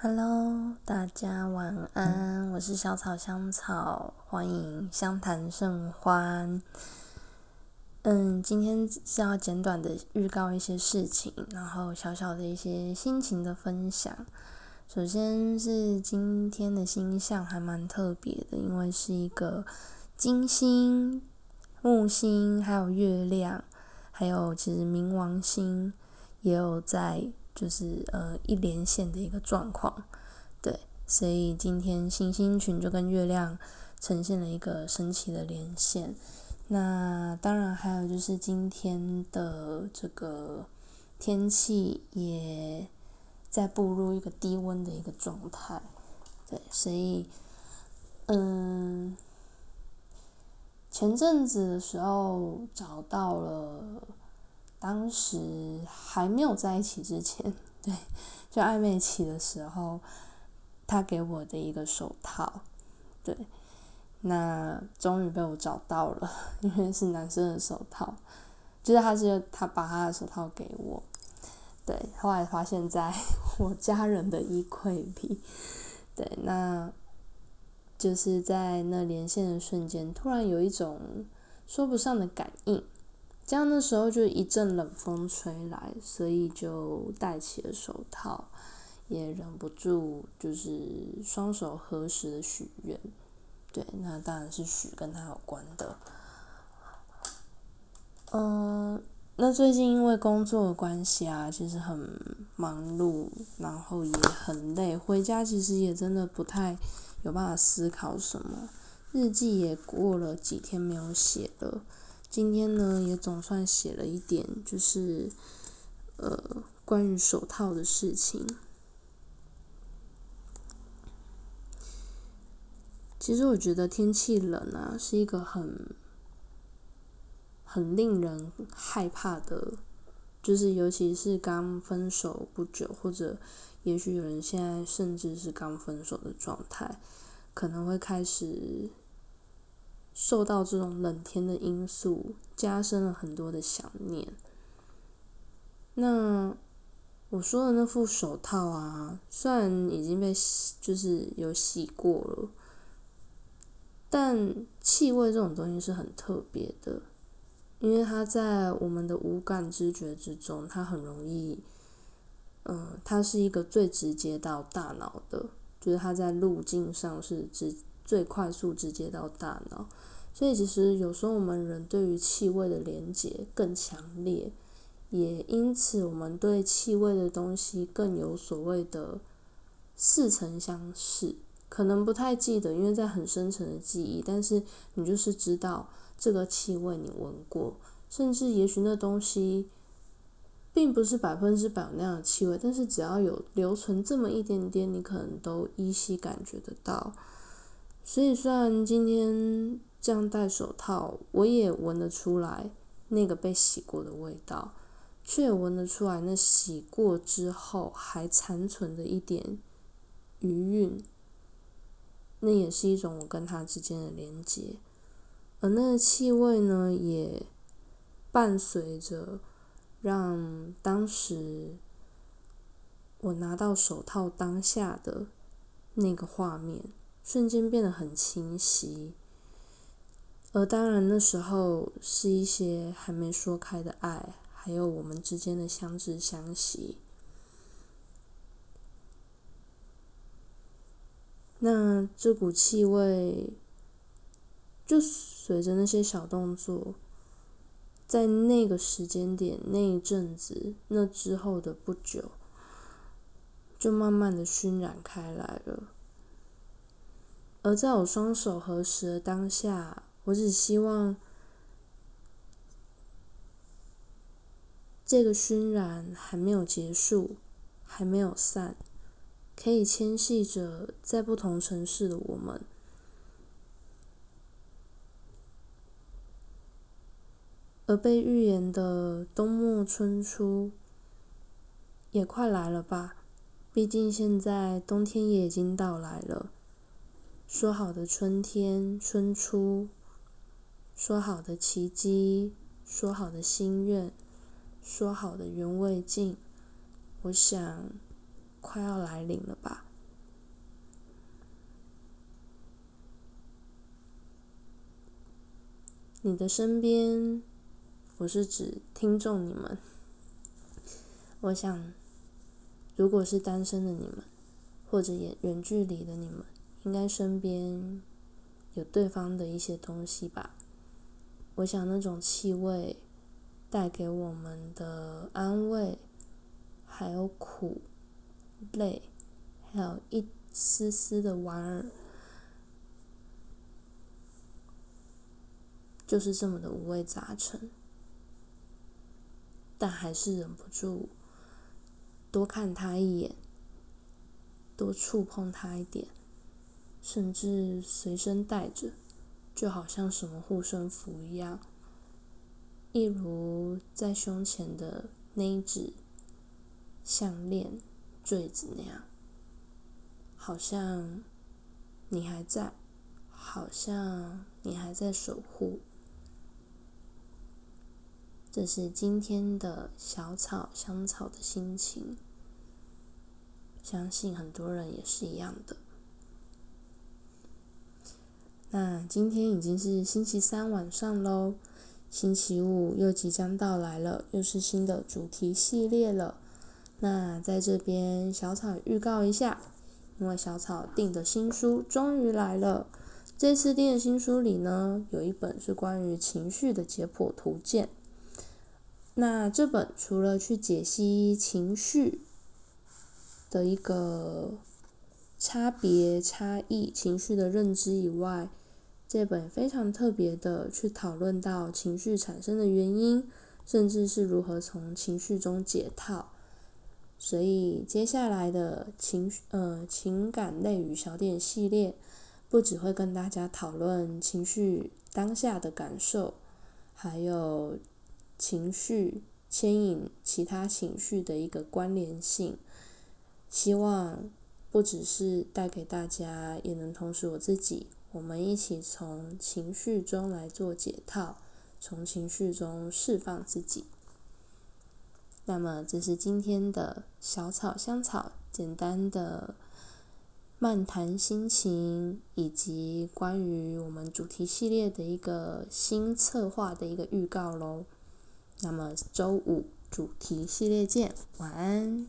Hello，大家晚安，我是小草香草，欢迎相谈甚欢。嗯，今天是要简短的预告一些事情，然后小小的一些心情的分享。首先是今天的星象还蛮特别的，因为是一个金星、木星，还有月亮，还有其实冥王星也有在。就是呃一连线的一个状况，对，所以今天星星群就跟月亮呈现了一个神奇的连线。那当然还有就是今天的这个天气也在步入一个低温的一个状态，对，所以嗯，前阵子的时候找到了。当时还没有在一起之前，对，就暧昧期的时候，他给我的一个手套，对，那终于被我找到了，因为是男生的手套，就是他是他把他的手套给我，对，后来发现在 我家人的衣柜里，对，那就是在那连线的瞬间，突然有一种说不上的感应。这样的时候就一阵冷风吹来，所以就戴起了手套，也忍不住就是双手合十的许愿。对，那当然是许跟他有关的。嗯，那最近因为工作的关系啊，其实很忙碌，然后也很累，回家其实也真的不太有办法思考什么，日记也过了几天没有写了。今天呢，也总算写了一点，就是呃关于手套的事情。其实我觉得天气冷啊，是一个很很令人害怕的，就是尤其是刚分手不久，或者也许有人现在甚至是刚分手的状态，可能会开始。受到这种冷天的因素，加深了很多的想念。那我说的那副手套啊，虽然已经被洗，就是有洗过了，但气味这种东西是很特别的，因为它在我们的五感知觉之中，它很容易，嗯，它是一个最直接到大脑的，就是它在路径上是直。最快速直接到大脑，所以其实有时候我们人对于气味的连接更强烈，也因此我们对气味的东西更有所谓的似曾相识，可能不太记得，因为在很深层的记忆，但是你就是知道这个气味你闻过，甚至也许那东西并不是百分之百那样的气味，但是只要有留存这么一点点，你可能都依稀感觉得到。所以，虽然今天这样戴手套，我也闻得出来那个被洗过的味道，却也闻得出来那洗过之后还残存的一点余韵。那也是一种我跟他之间的连接，而那个气味呢，也伴随着让当时我拿到手套当下的那个画面。瞬间变得很清晰，而当然那时候是一些还没说开的爱，还有我们之间的相知相惜。那这股气味，就随着那些小动作，在那个时间点、那一阵子、那之后的不久，就慢慢的熏染开来了。而在我双手合十的当下，我只希望这个熏染还没有结束，还没有散，可以牵系着在不同城市的我们。而被预言的冬末春初也快来了吧？毕竟现在冬天也已经到来了。说好的春天，春初。说好的奇迹，说好的心愿，说好的缘未尽。我想快要来临了吧。你的身边，不是指听众你们。我想如果是单身的你们，或者远远距离的你们。应该身边有对方的一些东西吧。我想那种气味带给我们的安慰，还有苦、累，还有一丝丝的莞尔，就是这么的五味杂陈。但还是忍不住多看他一眼，多触碰他一点，甚至随身带着。就好像什么护身符一样，一如在胸前的那一只项链、坠子那样，好像你还在，好像你还在守护。这是今天的小草香草的心情，相信很多人也是一样的。那今天已经是星期三晚上喽，星期五又即将到来了，又是新的主题系列了。那在这边小草预告一下，因为小草订的新书终于来了。这次订的新书里呢，有一本是关于情绪的解剖图鉴。那这本除了去解析情绪的一个差别、差异、情绪的认知以外，这本非常特别的，去讨论到情绪产生的原因，甚至是如何从情绪中解套。所以接下来的情绪呃情感类与小点系列，不只会跟大家讨论情绪当下的感受，还有情绪牵引其他情绪的一个关联性。希望不只是带给大家，也能同时我自己。我们一起从情绪中来做解套，从情绪中释放自己。那么，这是今天的小草香草简单的漫谈心情，以及关于我们主题系列的一个新策划的一个预告喽。那么，周五主题系列见，晚安。